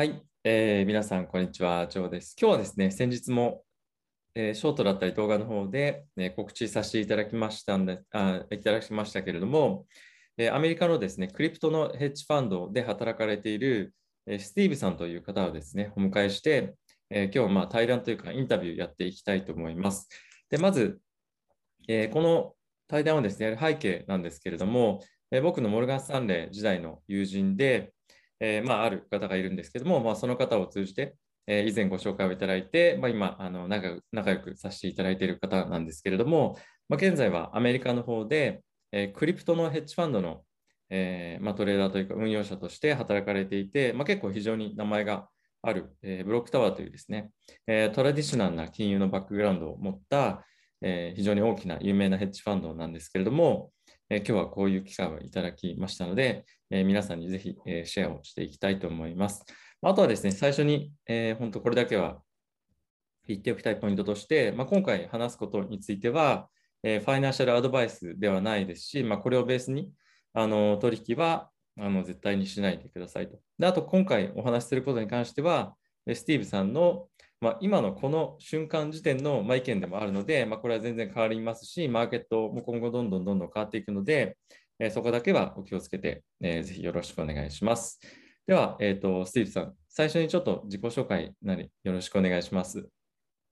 はい、えー皆さん、こんにちは。ジョーです。今日はですね、先日も、えーショートだったり動画の方で、ね告知させていただきましたんで、あいただきましたけれども、えーアメリカのですね、クリプトのヘッジファンドで働かれている、えースティーブさんという方をですね、お迎えして、え今日まあ対談というかインタビューやっていきたいと思います。で、まず、えこの対談をですね、やる背景なんですけれども、え僕のモルガン・スタンレー時代の友人で、えーまあ、ある方がいるんですけども、まあ、その方を通じて、えー以前ご紹介をいただいて、まあ、今あの仲良、仲良くさせていただいている方なんですけれども、まあ、現在はアメリカの方で、えークリプトのヘッジファンドの、えまあ、トレーダーというか運用者として働かれていて、まあ、結構非常に名前がある、えブロックタワーというですね、えトラディショナルな金融のバックグラウンドを持った、え非常に大きな有名なヘッジファンドなんですけれども、え今日はこういう機会をいただきましたので、え皆さんにぜひ、えシェアをしていきたいと思います。あとはですね、最初に、えー本当これだけは言っておきたいポイントとして、まあ、今回話すことについては、えーファイナンシャルアドバイスではないですし、まあ、これをベースにあの取引はあの絶対にしないでくださいと。であと、今回お話しすることに関しては、スティーブさんの、まあ、今のこの瞬間時点の、ま、意見でもあるので、まあ、これは全然変わりますし、マーケットも今後どんどんどんどん変わっていくので、えそこだけはお気をつけて、えーぜひよろしくお願いします。では、えーと、スティーブさん、最初にちょっと自己紹介なりよろしくお願いします。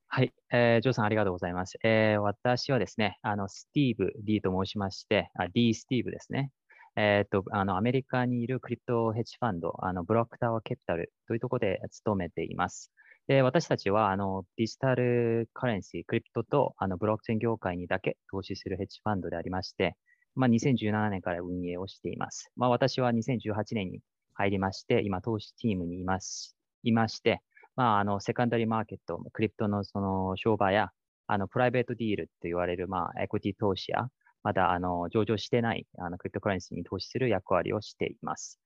はい、えージョーさんありがとうございます。えー私はですね、あの、スティーブ D と申しまして、あ D スティーブですね。えっと、あの、アメリカにいるクリプトヘッジファンド、あの、ブロックタワーキャピタルというところで勤めています。で、私たちは、あの、デジタルカレンシー、クリプトと、あの、ブロックチェーン業界にだけ投資するヘッジファンドでありまして、まあ、2017年から運営をしています。まあ、私は2018年に入りまして、今、投資チームにいます、いまして、まあ、あの、セカンダリーマーケット、クリプトのその商売や、あの、プライベートディールって言われる、まあ、エクティ投資や、まだ、あの、上場してない、あの、クリプトカレンシーに投資する役割をしています。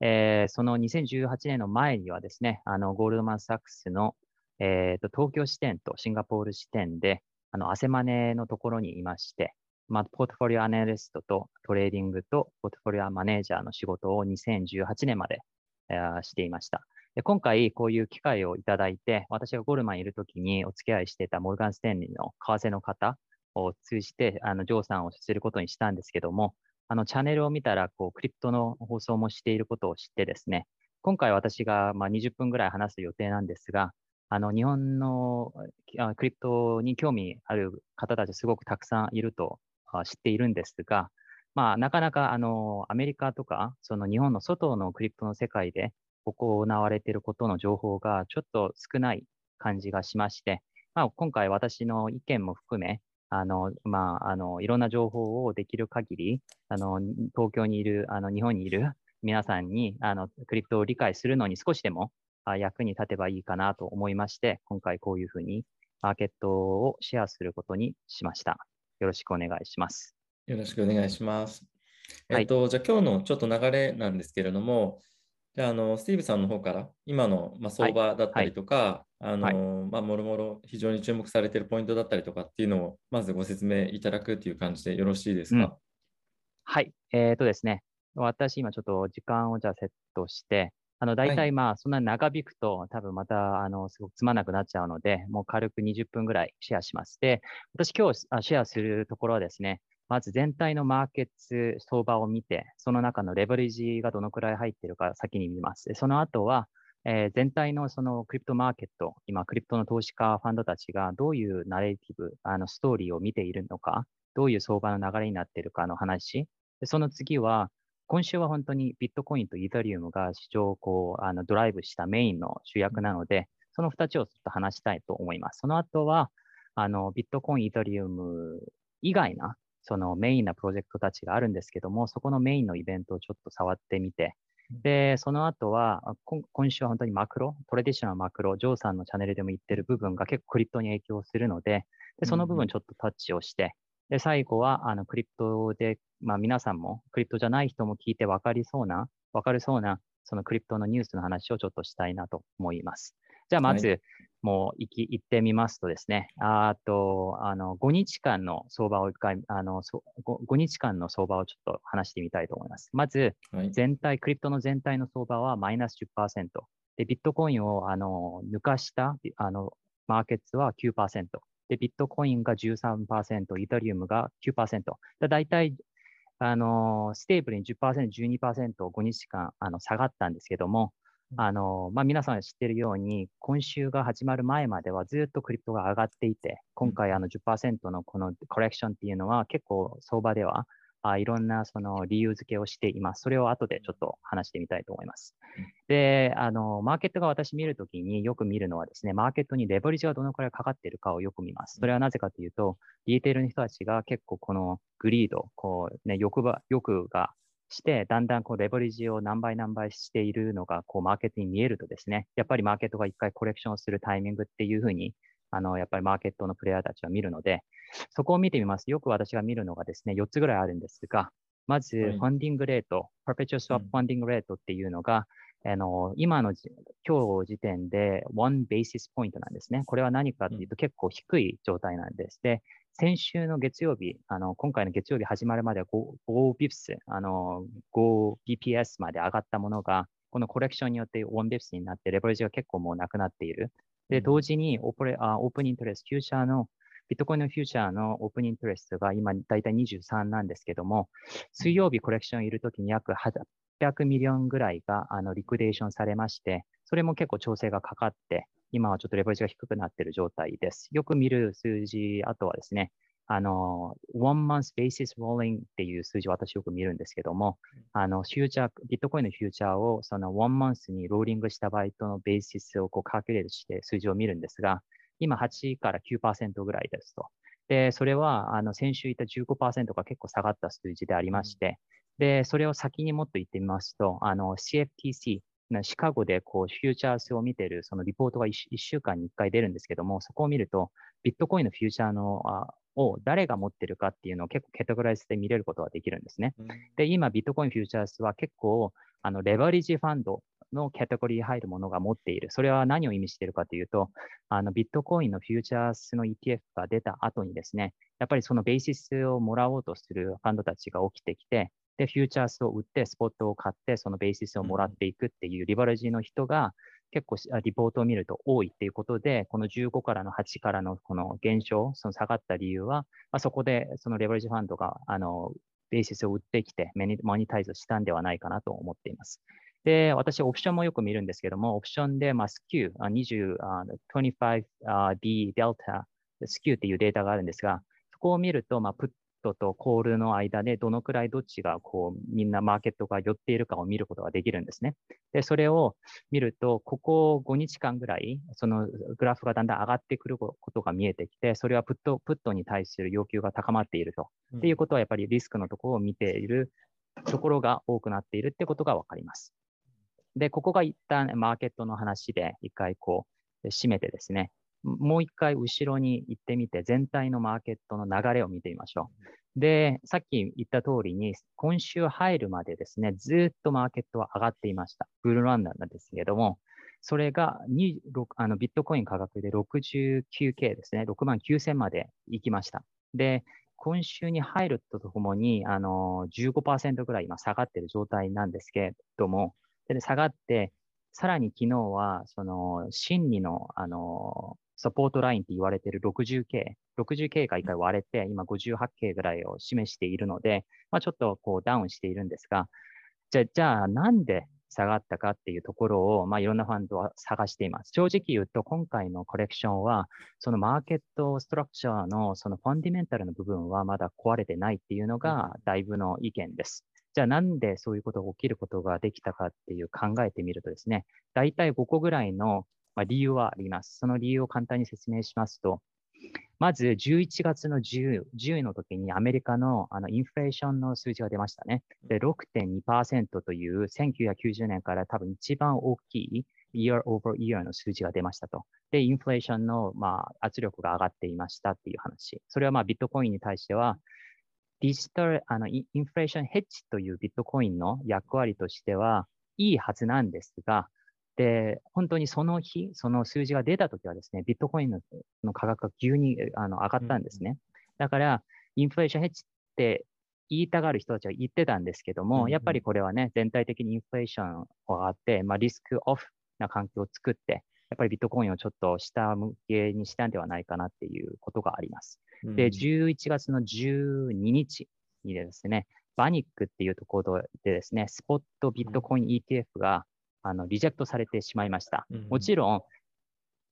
えーその2018年の前にはですね、あの、ゴールドマン・サックスの、えーと、東京支店とシンガポール支店で、あの、アセマネのところにいまして、まあ、ポートフォリオアナリストとトレーディングとポートフォリオマネージャーの仕事を2018年まで、えーしていました。で今回、こういう機会をいただいて、私がゴールマンいるときにお付き合いしていたモルガン・スタンレーの為替の方を通じて、あの、ジョーさんをすることにしたんですけども、あの、チャンネルを見たら、こう、クリプトの放送もしていることを知ってですね、今回私が、まあ、20分ぐらい話す予定なんですが、あの、日本のクリプトに興味ある方たちすごくたくさんいると知っているんですが、まあ、なかなか、あの、アメリカとか、その日本の外のクリプトの世界で行われていることの情報がちょっと少ない感じがしまして、まあ、今回私の意見も含め、あの、まあ、あの、いろんな情報をできる限り、あの、東京にいる、あの、日本にいる皆さんに、あの、クリプトを理解するのに少しでもあ役に立てばいいかなと思いまして、今回こういうふうにマーケットをシェアすることにしました。よろしくお願いします。よろしくお願いします。はいえっと、じゃあ今日のちょっと流れなんですけれども、じゃあ、あの、スティーブさんの方から今の、まあ、相場だったりとか、あの、まあ、もろもろ非常に注目されているポイントだったりとかっていうのを、まずご説明いただくという感じでよろしいですか？はい。えっ、とですね。私今ちょっと時間をじゃあセットして、あの、大体まあ、そんなに長引くと多分また、あの、すごくつまんなくなっちゃうので、もう軽く20分ぐらいシェアします。で、私今日あシェアするところはですね、まず全体のマーケット相場を見て、その中のレバレッジがどのくらい入っているか先に見ます。でその後は、えー全体のそのクリプトマーケット、今クリプトの投資家ファンドたちがどういうナレーティブ、あのストーリーを見ているのか、どういう相場の流れになっているかの話。でその次は、今週は本当にビットコインとイーサリウムが市場をこうあのドライブしたメインの主役なので、その2つをちょっと話したいと思います。その後は、あのビットコイン、イーサリウム以外なそのメインなプロジェクトたちがあるんですけども、そこのメインのイベントをちょっと触ってみて、で、その後は、あ今今週は本当にマクロ、トレディショナルマクロ、ジョーさんのチャンネルでも言ってる部分が結構クリプトに影響するので、でその部分ちょっとタッチをして、で、最後は、あの、クリプトで、まあ皆さんも、クリプトじゃない人も聞いて分かりそうな、分かりそうな、そのクリプトのニュースの話をちょっとしたいなと思います。じゃあ、まず、もう行き、行ってみますとですね、あと、あの、5日間の相場を一回、あの、そ 5, 5日間の相場をちょっと話してみたいと思います。まず、はい。全体、クリプトの全体の相場はマイナス10%。で、ビットコインをあの抜かしたあのマーケットは9%。で、ビットコインが13%、イーサリウムが9%。だ大体、あの stable に10%、12%、5日間あの下がったんですけども、あのまあ、皆さんが知っているように、今週が始まる前まではずっとクリプトが上がっていて、今回あの10%のこの correction っていうのは結構相場ではあいろんなその理由付けをしています。それを後でちょっと話してみたいと思います。で、あの、マーケットが私見るときによく見るのはですね、マーケットにレバレッジがどのくらいかかっているかをよく見ます。それはなぜかというと、リーテールの人たちが結構このグリード、こうね、欲ば欲がして、だんだんこうレバレッジを何倍何倍しているのが、こうマーケットに見えるとですね、やっぱりマーケットが一回コレクションするタイミングっていうふうにあの、やっぱりマーケットのプレイヤーたちは見るので、そこを見てみますと、よく私が見るのがですね、4つぐらいあるんですが、まず、 funding rate、 perpetual swap funding rate っていうのが、あの、今の今日時点で1 basis point なんですね。これは何かっていうと結構低い状態なんです。で、先週の月曜日、あの、今回の月曜日始まるまでは 5, 5 bips、あの、5 bps まで上がったものが、この correction によって1 bips になって、レバレッジが結構もうなくなっている。で、同時にオープレあ open interest、フューチャーの、ビットコインの future の open interest が今だいたい23なんですけども、水曜日 correction いるときに約800 million ぐらいがあの liquidation されまして、それも結構調整がかかって、今はちょっとレバレッジが低くなっている状態です。よく見る数字、あとはですね、あの、one month basis rolling っていう数字を私よく見るんですけども、あの、フューチャー、ビットコインのフューチャーをその one month にローリングした場合とのベーシスをこう calculate して数字を見るんですが、今8から9%ぐらいですと。で、それは、あの、先週言った15%が結構下がった数字でありまして、で、それを先にもっと言ってみますと、あの、CFTC、シカゴでこうフューチャースを見てるそのリポートが 1, 1週間に1回出るんですけども、そこを見ると、ビットコインのフューチャーのあを誰が持ってるかっていうのを結構ケトグライズで見れることができるんですね。で、今、ビットコインフューチャースは結構、あの、レバレッジファンドのカテゴリーに入るものが持っている。それは何を意味しているかというと、あの、ビットコインのフューチャースの ETF が出た後にですね、やっぱりそのベーシスをもらおうとするファンドたちが起きてきて、で、フューチャースを売って、スポットを買って、そのベーシスをもらっていくっていうリバレッジの人が、結構リポートを見ると多いっていうことで、この15からの8からのこの減少、その下がった理由は、まあ、そこでそのレバレッジファンドが、あの、ベーシスを売ってきて、マニタイズしたんではないかなと思っています。で、私、オプションもよく見るんですけども、オプションで、まあ、スキュー、20、25D デルタ、スキューっていうデータがあるんですが、そこを見ると、まあ、プットとコールの間でどのくらいどっちがこうみんなマーケットが寄っているかを見ることができるんですね。で、それを見ると、ここ5日間ぐらい、そのグラフがだんだん上がってくることが見えてきて、それはプットプットに対する要求が高まっていると。っていうことは、やっぱりリスクのところを見ているところが多くなっているってことがわかります。で、ここが一旦マーケットの話で一回こう締めてですね、もう一回後ろに行ってみて、全体のマーケットの流れを見てみましょう。で、さっき言った通りに、今週入るまでですね、ずっとマーケットは上がっていました。ブルーランナーなんですけれども、それが26あのビットコイン価格で 69K ですね、6万9000まで行きました。で、今週に入るとともに、あの15%ぐらい今下がっている状態なんですけれども、で下がって、さらに昨日は、その、心理の、あの、サポートラインって言われてる 60K、60K が一回割れて、今 58K ぐらいを示しているので、まあ、ちょっとこうダウンしているんですが、じゃじゃあなんで下がったかっていうところを、まあ、いろんなファンドは探しています。正直言うと、今回のコレクションは、そのマーケットストラクチャーのそのファンディメンタルの部分はまだ壊れてないっていうのが、だいぶの意見です。じゃあなんでそういうことが起きることができたかっていう考えてみるとですね、大体5個ぐらいのまあ、理由はあります。その理由を簡単に説明しますと、まず11月の 10, 10の時にアメリカのあのインフレーションの数字が出ましたね。で、6.2%という1990年から多分一番大きい year over year の数字が出ましたと。で、インフレーションの、まあ、圧力が上がっていましたっていう話。それはまあビットコインに対しては、デジタル、あのインフレーションヘッジというビットコインの役割としてはいいはずなんですが、で、本当にその日、その数字が出たときはですね、ビットコインのの価格が急にあの上がったんですね。だから、インフレーションヘッジって言いたがる人たちは言ってたんですけども、やっぱりこれはね、全体的にインフレーションがあって、まあ、リスクオフな環境を作って、やっぱりビットコインをちょっと下向けにしたんではないかなっていうことがあります。で、11月の12日にですね、バニックっていうところでですね、スポットビットコイン ETF が、あのリジェクトされてしまいました。もちろん、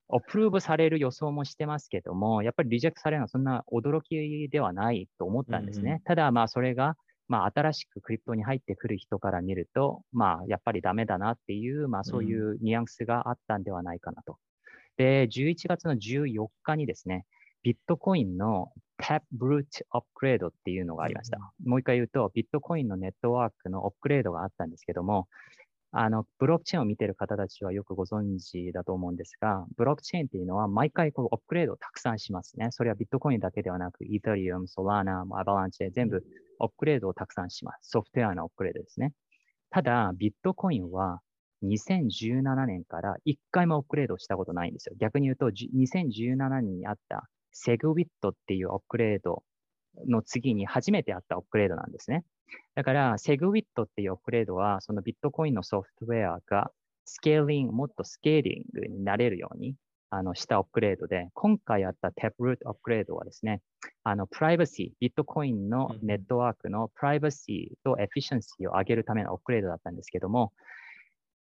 アプローブされる予想もしてますけども、やっぱりリジェクトされるのはそんな驚きではないと思ったんですね。うんうん、ただ、まあ、それが、まあ、新しくクリプトに入ってくる人から見ると、まあ、やっぱりダメだなっていう、まあ、そういうニュアンスがあったんではないかなと。で、11月の14日にですね、ビットコインの Tap Brute アップグレードっていうのがありました。もう一回言うと、ビットコインのネットワークのアップグレードがあったんですけども、あの、ブロックチェーンを見ている方たちはよくご存知だと思うんですが、ブロックチェーンっていうのは毎回こうアップグレードをたくさんしますね。それはビットコインだけではなく、イータリウム、ソラーナ、アバランチで全部アップグレードをたくさんします。ソフトウェアのアップグレードですね。ただ、ビットコインは2017年から1回もアップグレードしたことないんですよ。逆に言うと、2017年にあった SegWit っていうアップグレードの次に初めてあったアップグレードなんですね。だから、 SegWit っていうアップグレードは、そのビットコインのソフトウェアがスケーリング、もっとスケーリングになれるように、あの、したアップグレードで、今回あった Taproot アップグレードはですね、あの、プライバシー、ビットコインのネットワークのプライバシーと efficiency を上げるためのアップグレードだったんですけども、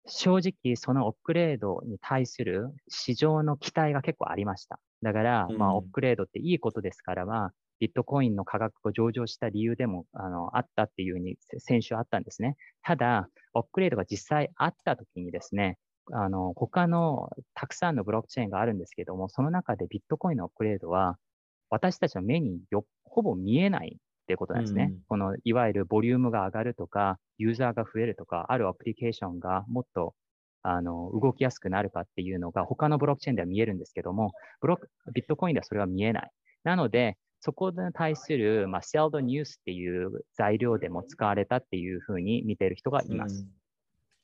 正直、そのアップグレードに対する市場の期待が結構ありました。だから、まあ、アップグレードっていいことですから、まあ、ビットコインの価格が上場した理由でもあのあったっていうふうに先週あったんですね。ただ、アップグレードが実際あったときにですね、あの他のたくさんのブロックチェーンがあるんですけども、その中でビットコインのアップグレードは私たちの目によほぼ見えないっていうことなんですね。うん、このいわゆるボリュームが上がるとか、ユーザーが増えるとか、あるアプリケーションがもっとあの動きやすくなるかっていうのが他のブロックチェーンでは見えるんですけども、ブロックビットコインではそれは見えない。なので、そこに対する、まあ、セルドニュースっていう材料でも使われたっていうふうに見ている人がいます。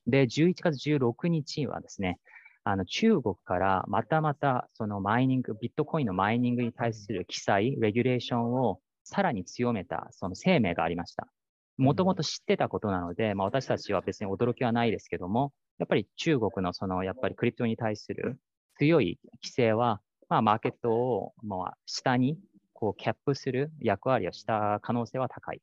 うん、で、11月16日はですね、あの中国からまたまたそのマイニング、ビットコインのマイニングに対する記載、レギュレーションをさらに強めたその声明がありました。もともと知ってたことなので、まあ、私たちは別に驚きはないですけども、やっぱり中国のそのやっぱりクリプトに対する強い規制は、まあ、マーケットをまあ下にこうキャップする役割をした可能性は高い。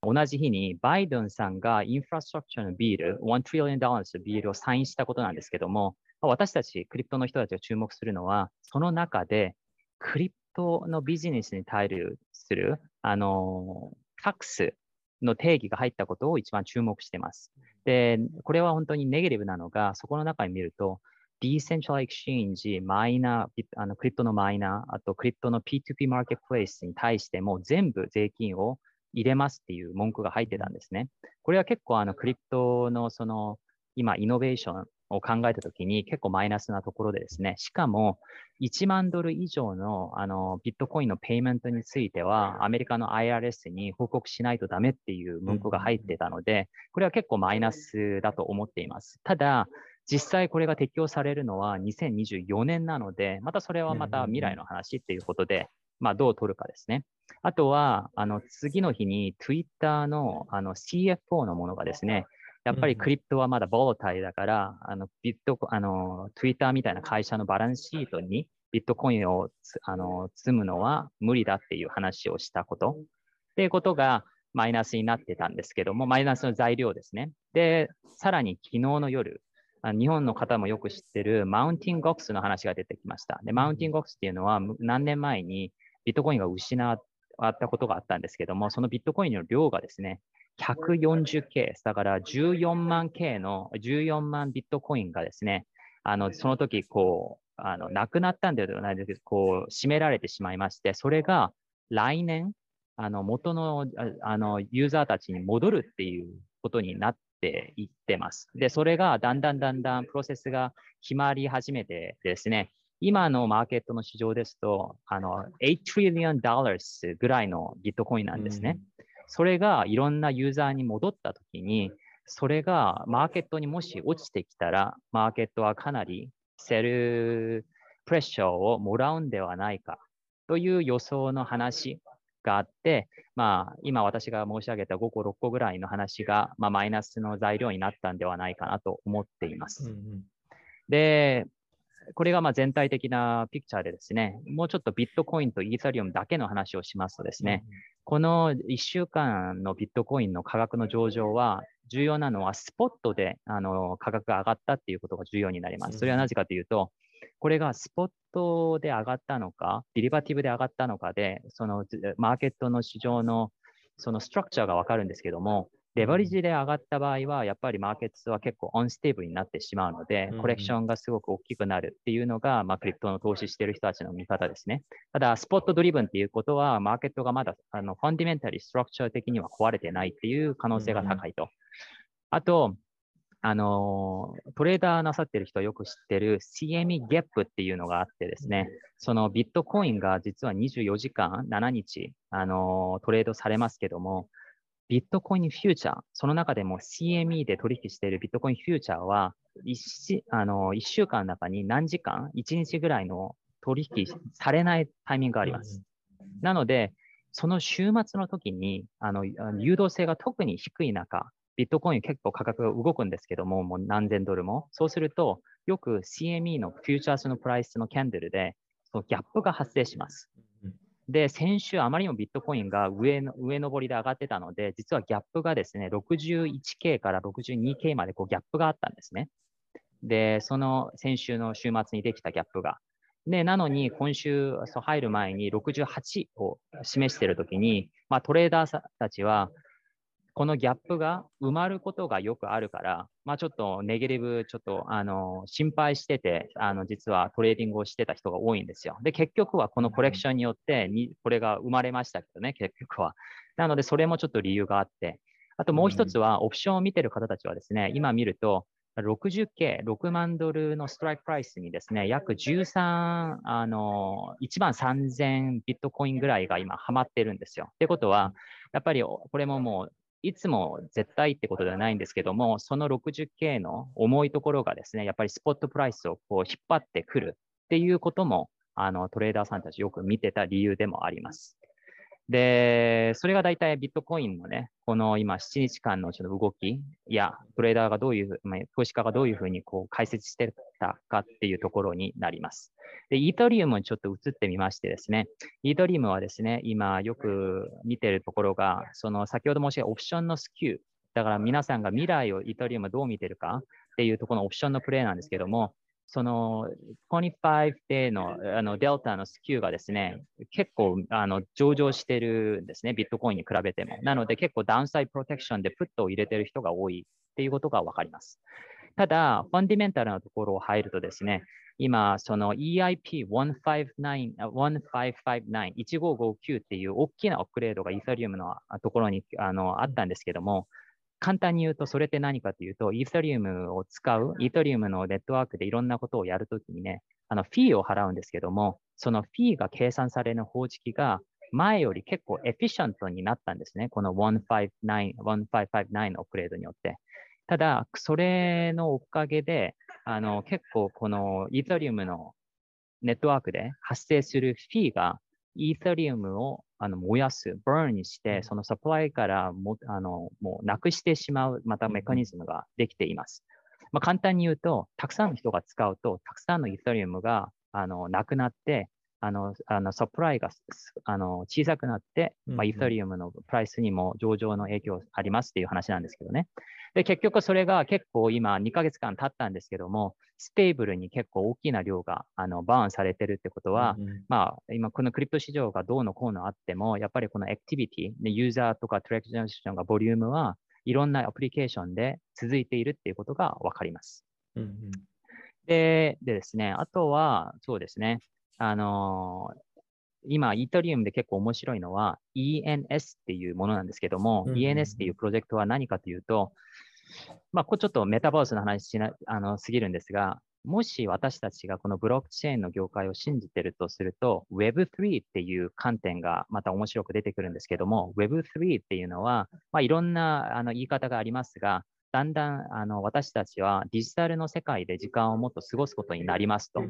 同じ日にバイデンさんがインフラストラクチャーのビール、1 trillion dollars のビールをサインしたことなんですけども、私たちクリプトの人たちが注目するのは、その中でクリプトのビジネスに対する、あの、タックスの定義が入ったことを一番注目しています。で、これは本当にネガティブなのが、そこの中に見ると、ディーセンチャルエクシェンジ、マイナー、あのクリプトのマイナー、あとクリプトの P2P マーケットプレイスに対しても全部税金を入れますっていう文句が入ってたんですね。これは結構あのクリプトのその今イノベーションを考えたときに結構マイナスなところでですね、しかも1万ドル以上のあのビットコインのペイメントについてはアメリカの IRS に報告しないとダメっていう文句が入ってたので、これは結構マイナスだと思っています。ただ、実際これが適用されるのは2024年なので、またそれはまた未来の話っていうことで、まあ、どう取るかですね。あとは、あの次の日に Twitter のあの CFO のものがですね、やっぱりクリプトはまだボータイだから、あのビットあの Twitter みたいな会社のバランスシートにビットコインをあの積むのは無理だっていう話をしたこと。っていうことがマイナスになってたんですけども、マイナスの材料ですね。で、さらに昨日の夜、日本の方もよく知ってるマウンティングゴックスの話が出てきました。で、マウンティングゴックスっていうのは何年前にビットコインが失ったことがあったんですけども、そのビットコインの量がですね、140K、だから14万 K の14万ビットコインがですね、あのその時こう、あのなくなったんではないですけど、こう、締められてしまいまして、それが来年、あの元のあのユーザーたちに戻るっていうことになってていってます。で、それがだんだんだんだんプロセスが決まり始めてですね、今のマーケットの市場ですと、あの、8 trillion dollars ぐらいのビットコインなんですね。うん、それがいろんなユーザーに戻ったときに、それがマーケットにもし落ちてきたら、マーケットはかなりセルプレッシャーをもらうんではないかという予想の話があって、まあ、今私が申し上げた5個、6個ぐらいの話が、まあ、マイナスの材料になったんではないかなと思っています。うんうんで、これがまあ全体的なピクチャーでですね、もうちょっとビットコインとイーサリアムだけの話をしますとですね、この1週間のビットコインの価格の上場は、重要なのはスポットであの価格が上がったっていうことが重要になります。それはなぜかというと、これがスポットで上がったのか、デリバティブで上がったのかで、そのマーケットの市場のそのストラクチャーがわかるんですけども、レバレッジで上がった場合は、やっぱりマーケットは結構オンステーブルになってしまうので、コレクションがすごく大きくなるっていうのが、まあ、クリプトの投資している人たちの見方ですね。ただ、スポットドリブンっていうことは、マーケットがまだあのファンディメンタリー、ストラクチャー的には壊れてないっていう可能性が高いと。あと、あの、トレーダーなさってる人はよく知ってる CME ギャップっていうのがあってですね、そのビットコインが実は24時間、7日、あの、トレードされますけども、ビットコインフューチャー、その中でも CME で取引しているビットコインフューチャーは1、あの1週間の中に何時間、1日ぐらいの取引されないタイミングがあります。なので、その週末の時にあの誘導性が特に低い中、ビットコイン結構価格が動くんですけども、もう何千ドルも。そうすると、よく CME のフューチャースのプライスのキャンドルで、そのギャップが発生します。で、先週あまりにもビットコインが上の上上りで上がってたので、実はギャップがですね、61K から 62K までこうギャップがあったんですね。で、その先週の週末にできたギャップが。で、なのに今週入る前に68を示しているときに、まあ、トレーダーたちは、このギャップが埋まることがよくあるから、まあ、ちょっと negative、ちょっとあの心配してて、あの実はトレーディングをしてた人が多いんですよ。で、結局はこの correction によってに、これが生まれましたけどね、結局は。なので、それもちょっと理由があって、あともう一つは、オプションを見てる方たちはですね、今見ると、60K、6万ドルのストライクプライスにですね、約13、あの、1万3000ビットコインぐらいが今、はまってるんですよ。ってことは、やっぱりこれももういつも絶対ってことではないんですけども、その 60K の重いところがですね、やっぱりスポットプライスをこう引っ張ってくるっていうことも、あのトレーダーさんたちよく見てた理由でもあります。で、それが大体ビットコインのね、この今7日間のちょっと動きや、トレーダーがどういう、まあ、投資家がどういうふうにこう解説してたかっていうところになります。で、イートリウムにちょっと移ってみましてですね、イートリウムはですね、今よく見てるところが、その先ほど申し上げたオプションのスキュー、だから皆さんが未来をイートリウムどう見てるかっていうところのオプションのプレイなんですけども、その25 day のあのデルタのスキューがですね、結構あの上場してるんですね、ビットコインに比べても。なので結構ダウンサイプロテクションでプットを入れてる人が多いっていうことがわかります。ただ、ファンディメンタルなところを入るとですね、今、その EIP1559、1559っていう大きなアップグレードがイーサリウムのところにあのあったんですけども、簡単に言うと、それって何かというと、イーサリウムを使う、イーサリウムのネットワークでいろんなことをやるときにね、あのフィーを払うんですけども、そのフィーが計算される方式が前より結構エフィシャントになったんですね。この1559、1559のオプレードによって。ただ、それのおかげで、あの結構このイーサリウムのネットワークで発生するフィーがイーサリウムをあの燃やす、バーンにして、そのサプライからもあのもうなくしてしまう、またメカニズムができています。まあ、簡単に言うと、たくさんの人が使うと、たくさんのイーサリウムがあのなくなって、あの、あの supply があの小さくなって、まあ、イーサリウムの price にも上昇の影響ありますっていう話なんですけどね。で、結局それが結構今2ヶ月間経ったんですけども、 stable に結構大きな量があの burn されてるってことは、うんうん、まあ今この crypto 市場がどうのこうのあっても、やっぱりこの activity、ユーザーとか traction がボリュームはいろんなアプリケーションで続いているっていうことがわかります。うんうん、ででですね、あとはそうですね、あの今、イートリウムで結構面白いのは ENS っていうものなんですけども、うんうん、ENS っていうプロジェクトは何かというと、まあ、これちょっとメタバースの話しなあのすぎるんですが、もし私たちがこのブロックチェーンの業界を信じてるとすると、Web3 っていう観点がまた面白く出てくるんですけども、Web3 っていうのは、まあ、いろんなあの言い方がありますが、だんだんあの私たちはデジタルの世界で時間をもっと過ごすことになりますと。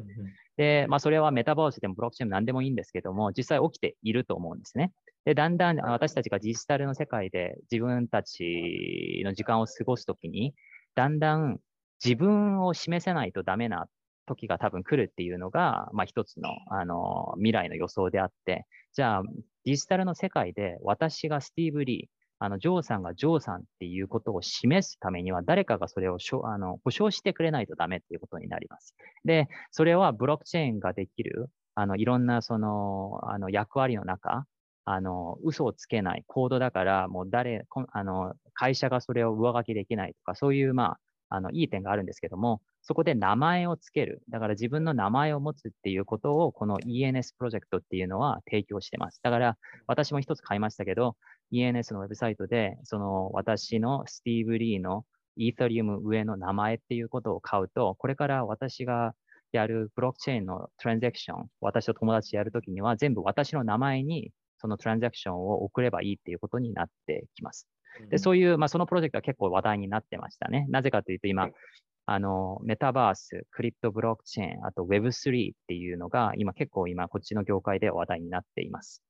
で、まあ、それはメタバースでもブロックチェーンも何でもいいんですけども、実際起きていると思うんですね。で、だんだん私たちがデジタルの世界で自分たちの時間を過ごすときに、だんだん自分を示せないとダメな時が多分来るっていうのが、まあ、一つのあの未来の予想であって、じゃあデジタルの世界で私がスティーブ・リー、あのジョーさんがジョーさんっていうことを示すためには、誰かがそれをしょあの保証してくれないとダメっていうことになります。で、それはブロックチェーンができる、あのいろんなそのあの役割の中、あの嘘をつけないコードだから、もう誰、あの会社がそれを上書きできないとか、そういう、まあ、あのいい点があるんですけども、そこで名前をつける。だから自分の名前を持つっていうことを、この ENS プロジェクトっていうのは提供してます。だから私も一つ買いましたけど、ENS のウェブサイトで、その私のスティーブ・リーのイーサリウム上の名前っていうことを買うと、これから私がやるブロックチェーンのトランザクション、私と友達やるときには全部私の名前にそのトランザクションを送ればいいっていうことになってきます。で、そういう、まあ、そのプロジェクトは結構話題になってましたね。なぜかというと、今、あの、メタバース、クリプトブロックチェーン、あと Web3 っていうのが、今結構今、こっちの業界で話題になっています。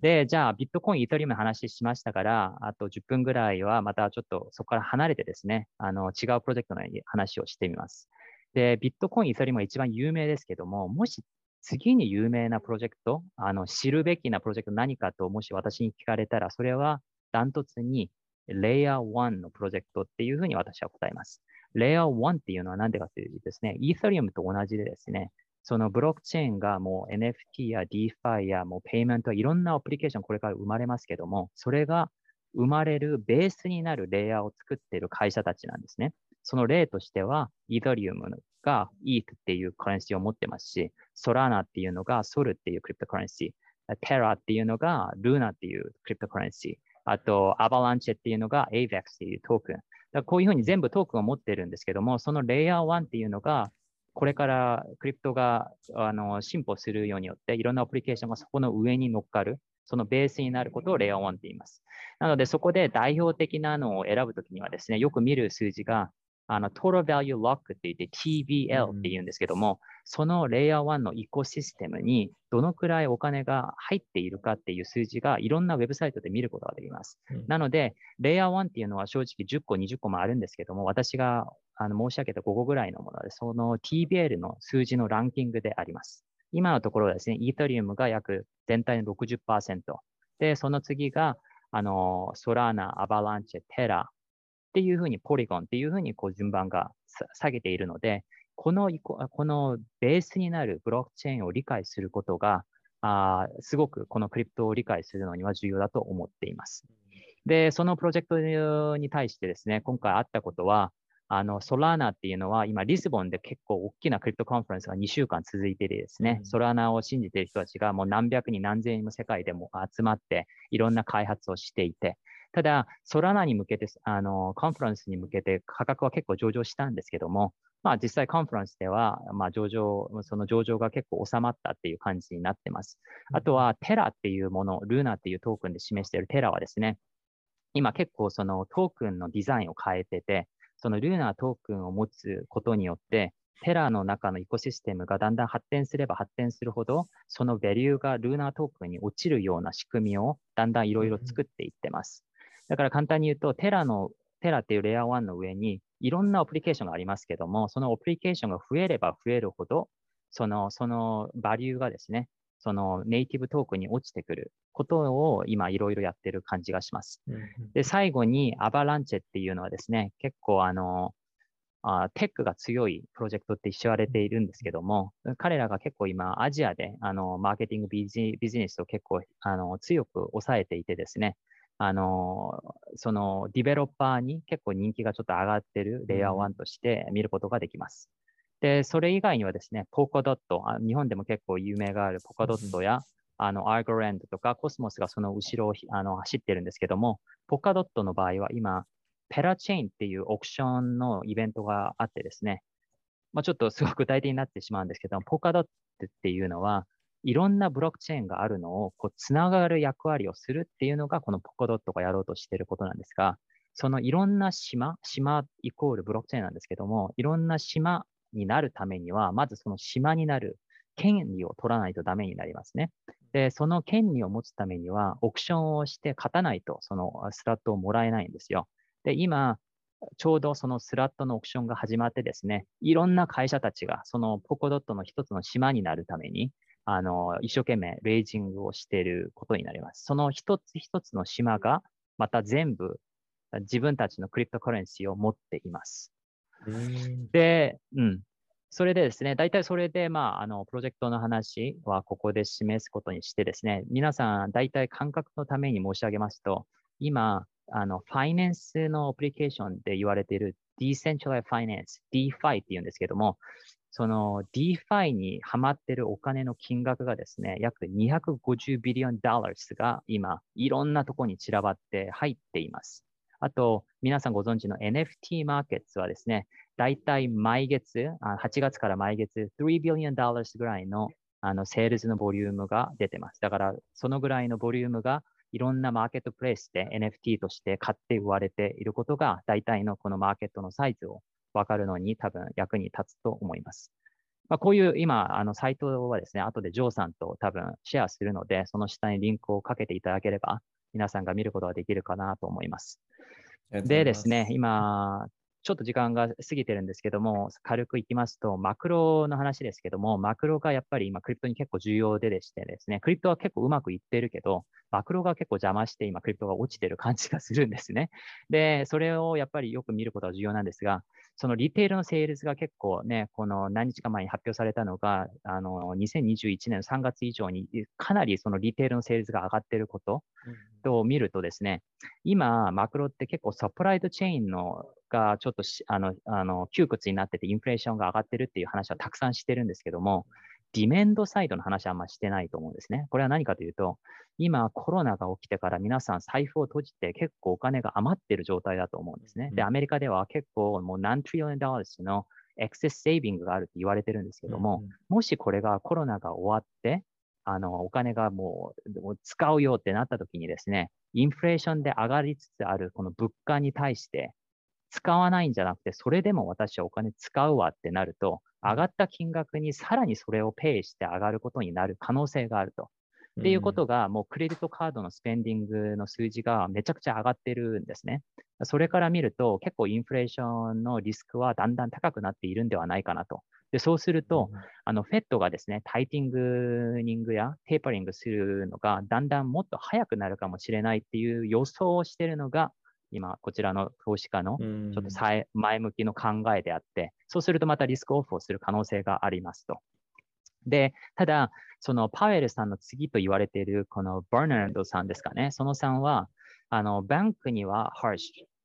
で、じゃあ、ビットコイン、イートリウムの話しましたから、あと10分ぐらいはまたちょっとそこから離れてですね、あの、違うプロジェクトの話をしてみます。で、ビットコイン、イートリウムが一番有名ですけども、もし次に有名なプロジェクト、あの、知るべきなプロジェクト何かと、もし私に聞かれたら、それはダントツにレイヤー1のプロジェクトっていうふうに私は答えます。レイヤー1っていうのは何でかというとですね、イーサリアムと同じでですね、そのブロックチェーンがもう NFT や DeFi やもうペイメントいろんなアプリケーションこれから生まれますけども、それが生まれるベースになるレイヤーを作っている会社たちなんですね。その例としては、イーサリウムが ETH っていうカレンシーを持ってますし、ソラーナっていうのが SOL っていう cryptocurrency、テラっていうのが Luna っていう cryptocurrency、あと、 Avalanche っていうのが AVAX っていうトークン。だこういうふうに全部トークンを持ってるんですけども、そのレイヤー1っていうのが、これから crypto があの進歩するようによって、いろんなアプリケーションがそこの上に乗っかる、そのベースになることをレイヤー1って言います。なので、そこで代表的なのを選ぶときにはですね、よく見る数字が、あの、Total Value Lock って言って TVL って言うんですけども、うん、そのレイヤー1のイコシステムにどのくらいお金が入っているかっていう数字がいろんなウェブサイトで見ることができます。うん、なので、レイヤー1っていうのは正直10個、20個もあるんですけども、私があの申し上げた5個ぐらいのもので、その TBL の数字のランキングであります。今のところですね、イータリウムが約全体の60%。で、その次が、あの、ソラーナ、アバランチェ、テラ、っていうふうに、ポリゴンっていうふうにこう順番が下げているので、このこのベースになるブロックチェーンを理解することが、あすごくこのクリプトを理解するのには重要だと思っています。で、そのプロジェクトに対してですね、今回あったことは、あの、ソラーナっていうのは、今、リスボンで結構大きなクリプトコンファレンスが2週間続いててですね、うん、ソラーナを信じている人たちがもう何百人何千人も世界でも集まって、いろんな開発をしていて、ただ、ソラナに向けて、あの、コンファレンスに向けて価格は結構上昇したんですけども、まあ実際コンファレンスでは、まあ上昇、その上昇が結構収まったっていう感じになってます。あとはテラっていうもの、ルーナっていうトークンで示しているテラはですね、今結構そのトークンのデザインを変えてて、そのルーナートークンを持つことによって、テラーの中のエコシステムがだんだん発展すれば発展するほど、その value がルーナートークンに落ちるような仕組みをだんだんいろいろ作っていってます。だから簡単に言うと、テラの、テラっていうレイヤー1の上にいろんなアプリケーションがありますけども、そのアプリケーションが増えれば増えるほど、その、そのバリューがですね、そのネイティブトークンに落ちてくることを今いろいろやってる感じがします。で、最後にアバランチェっていうのはですね、結構あの、あテックが強いプロジェクトって一緒われているんですけども、彼らが結構今アジアであのマーケティングビジビジネスを結構あの強く抑えていてですね、あの、そのディベロッパーに結構人気がちょっと上がってるレイヤー1として見ることができます。で、それ以外にはですね、ポコドット、日本でも結構有名があるポコドットや、あの、アーゴレンドとかコスモスがその後ろをあの走ってるんですけども、ポカドットの場合は今、ペラチェーンっていうオークションのイベントがあってですね、まあ、ちょっとすごく具体的になってしまうんですけども、ポカドットっていうのは、いろんなブロックチェーンがあるのをこうつながる役割をするっていうのがこのポコドットがやろうとしていることなんですが、そのいろんな島、島イコールブロックチェーンなんですけども、いろんな島になるためには、まずその島になる権利を取らないとダメになりますね。で、その権利を持つためには、オークションをして勝たないと、そのスラットをもらえないんですよ。で、今、ちょうどそのスラットのオークションが始まってですね、いろんな会社たちがそのポコドットの一つの島になるために、あの、一生懸命レイジングをしていることになります。その一つ一つの島がまた全部自分たちのクリプトカレンシーを持っています。で、うん。それでですね、大体それで、まあ、あの、プロジェクトの話はここで示すことにしてですね、皆さん、大体感覚のために申し上げますと、今、あの、ファイナンスのアプリケーションで言われている Decentralized Finance、DeFi って言うんですけども、その DeFi にはまってるお金の金額がですね、約250 billion dollar が今、いろんなとこに散らばって入っています。あと、皆さんご存知の NFT マーケットはですね、だいたい毎月、8月から毎月3 billion dollar ぐらいのあのセールスのボリュームが出てます。だから、そのぐらいのボリュームがいろんなマーケットプレイスで NFT として買って売られていることが、大体のこのマーケットのサイズを分かるのに多分役に立つと思います。まあ、こういう今、あのサイトはですね、後でジョーさんと多分シェアするので、その下にリンクをかけていただければ、皆さんが見ることができるかなと思います。でですね、今、ちょっと時間が過ぎてるんですけども、軽くいきますと、マクロの話ですけども、マクロがやっぱり今、クリプトに結構重要ででしてですね、クリプトは結構うまくいってるけど、マクロが結構邪魔して今、クリプトが落ちてる感じがするんですね。で、それをやっぱりよく見ることが重要なんですが、そのリテールのセールスが結構ね、この何日か前に発表されたのが、あの、2021年の3月以上に、かなりそのリテールのセールスが上がっていることと見るとですね、今、マクロって結構サプライドチェーンのがちょっとあのあの窮屈になってて、インフレーションが上がってるっていう話はたくさんしてるんですけども、ディメンドサイドの話はあんましてないと思うんですね。これは何かというと、今コロナが起きてから皆さん財布を閉じて結構お金が余ってる状態だと思うんですね。で、アメリカでは結構もう何トリリオンダースのエクセスセービングがあるって言われてるんですけども、もしこれがコロナが終わって、あの、お金がもう使うよってなった時にですね、インフレーションで上がりつつあるこの物価に対して、使わないんじゃなくて、それでも私はお金使うわってなると、上がった金額にさらにそれをペイして上がることになる可能性があると。っていうことが、もうクレジットカードのスペンディングの数字がめちゃくちゃ上がってるんですね。それから見ると、結構インフレーションのリスクはだんだん高くなっているんではないかなと。でそうすると、あの、フェットがですね、タイティングニングやテーパリングするのがだんだんもっと早くなるかもしれないっていう予想をしているのが、今、こちらの投資家のちょっと前向きの考えであって、そうするとまたリスクオフをする可能性がありますと。で、ただ、そのパウエルさんの次と言われているこのバーナードさんですかね、そのさんは、あの、 bank には harsh、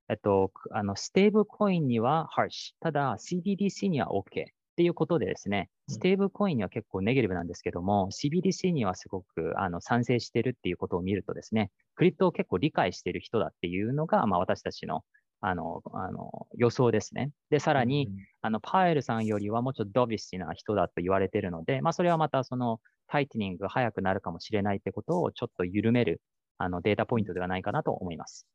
えっと、あの、 stablecoin には harsh、ただ CBDC には OK。っていうことでですね、 stablecoin には結構 negative なんですけども、CBDC にはすごくあの賛成してるっていうことを見るとですね、 crypto を結構理解している人だっていうのが、まあ、私たちのあのあの予想ですね。で、さらに、あのパエルさんよりはもうちょっとドビスな人だと言われているので、まあ、それはまたそのタイティニングが早くなるかもしれないってことをちょっと緩めるあのデータポイントではないかなと思います。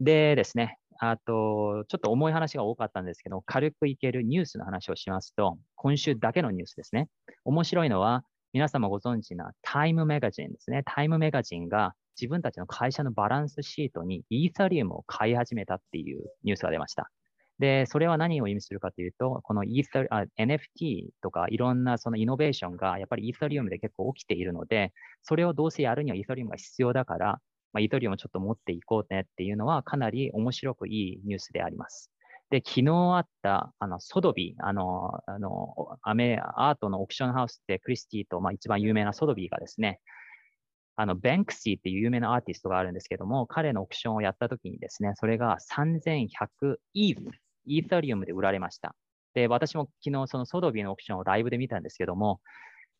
でですね、あと、ちょっと重い話が多かったんですけど、軽くいけるニュースの話をしますと、今週だけのニュースですね。面白いのは、皆様ご存知なタイムメガジンですね。タイムメガジンが自分たちの会社のバランスシートにイーサリウムを買い始めたっていうニュースが出ました。で、それは何を意味するかというと、このイーサあ NFT とかいろんなそのイノベーションがやっぱりイーサリウムで結構起きているので、それをどうせやるにはイーサリウムが必要だから、まあ、イーサリウムをちょっと持っていこうねっていうのはかなり面白くいいニュースであります。で、昨日あったあの Sotheby's、あの、あのアメアートのオークションハウスってクリスティと、まあ、一番有名な Sotheby's がですね、あの、 Banksy っていう有名なアーティストがあるんですけども、彼のオークションをやった時にですね、それが3100 ETH、イーサリウムで売られました。で、私も昨日そのソドビーのオークションをライブで見たんですけども、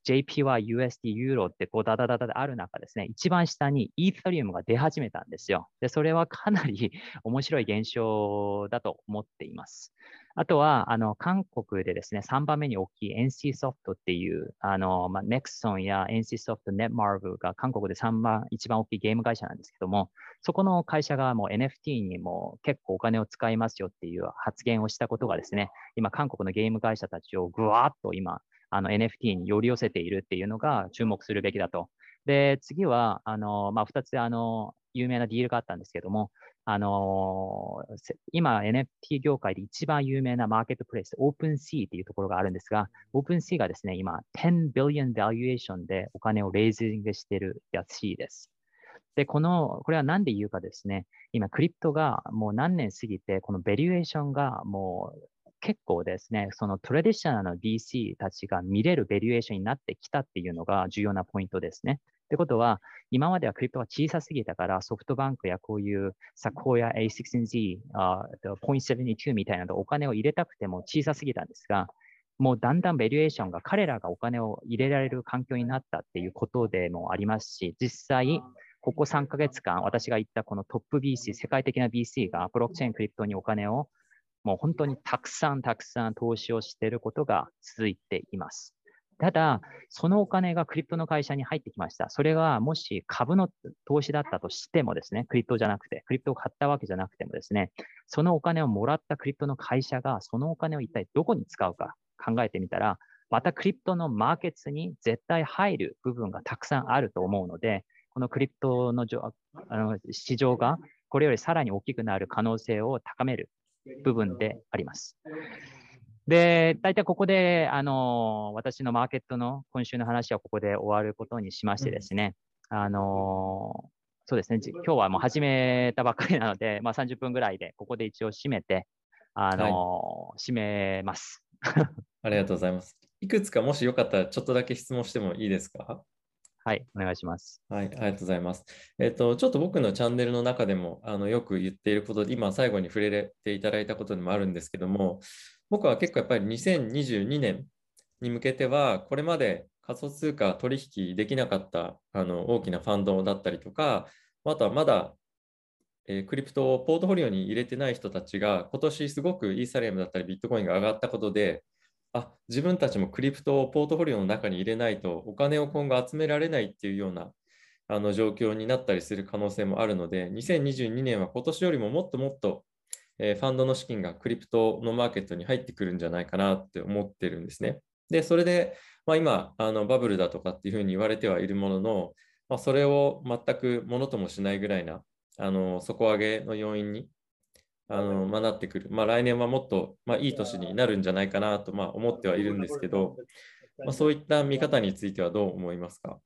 JPY、USD、ユーロってこうダダダダある中ですね、一番下にイーサリウムが出始めたんですよ。で、それはかなり 面白い現象だと思っています。あとは、あの、韓国でですね、3番目に大きい NC ソフトっていう、あの、まあ、ネクソンや NC ソフト、ネッマーブが韓国で3番、一番大きいゲーム会社なんですけども、そこの会社がもう NFT にも結構お金を使いますよっていう発言をしたことがですね、今韓国のゲーム会社たちをぐわーっと今、あの NFT に寄り寄せているっていうのが注目するべきだと。で、次は、あの、まあ、2つ、あの、有名なディールがあったんですけども、あの、今 NFT 業界で一番有名なマーケットプレイス、OpenSea っていうところがあるんですが、OpenSea がですね、今10 billion valuation でお金をレイジングしているやつです。で、この、これは何で言うかですね、今クリプトがもう何年過ぎて、このベリュエーションがもう結構ですね、そのトラディショナルの VC たちが見れるベリュエーションになってきたっていうのが重要なポイントですね。ってことは、今まではクリプトが小さすぎたから、ソフトバンクやこういうサコヤ A16Z、0.72みたいなのお金を入れたくても小さすぎたんですが、もうだんだんベリュエーションが彼らがお金を入れられる環境になったっていうことでもありますし、実際、ここ3ヶ月間、私が言ったこのトップ BC、世界的な BC がブロックチェーンクリプトにお金をもう本当にたくさんたくさん投資をしていることが続いています。ただ、そのお金がクリプトの会社に入ってきました。それがもし株の投資だったとしてもですね、クリプトじゃなくて、クリプトを買ったわけじゃなくてもですね、そのお金をもらったクリプトの会社が、そのお金を一体どこに使うか考えてみたら、またクリプトのマーケットに絶対入る部分がたくさんあると思うので、このクリプトのあの市場がこれよりさらに大きくなる可能性を高める部分であります。で、大体ここで、あの、私のマーケットの今週の話はここで終わることにしましてですね、うん、あの、そうですね、今日はもう始めたばっかりなので、まあ、30分ぐらいで、ここで一応締めて、あの、はい、締めます。ありがとうございます。いくつかもしよかったら、ちょっとだけ質問してもいいですか？はい、お願いします。はい、ありがとうございます。えっ、ー、と、ちょっと僕のチャンネルの中でもあのよく言っていることで、今最後に触れれていただいたことでもあるんですけども、僕は結構やっぱり2022年に向けては、これまで仮想通貨取引できなかったあの大きなファンドだったりとか、あとはまだ、えー、クリプトをポートフォリオに入れてない人たちが、今年すごくイーサリアムだったりビットコインが上がったことで、あ自分たちもクリプトをポートフォリオの中に入れないとお金を今後集められないっていうようなあの状況になったりする可能性もあるので、2022年は今年よりももっともっと、ファンドの資金がクリプトのマーケットに入ってくるんじゃないかなって思ってるんですね。で、それで、まあ、今あのバブルだとかっていうふうに言われてはいるものの、まあ、それを全くものともしないぐらいなあの底上げの要因にあのまあ、なってくる、まあ、来年はもっと、まあ、いい年になるんじゃないかなと、まあ、思ってはいるんですけど、まあ、そういった見方についてはどう思いますか？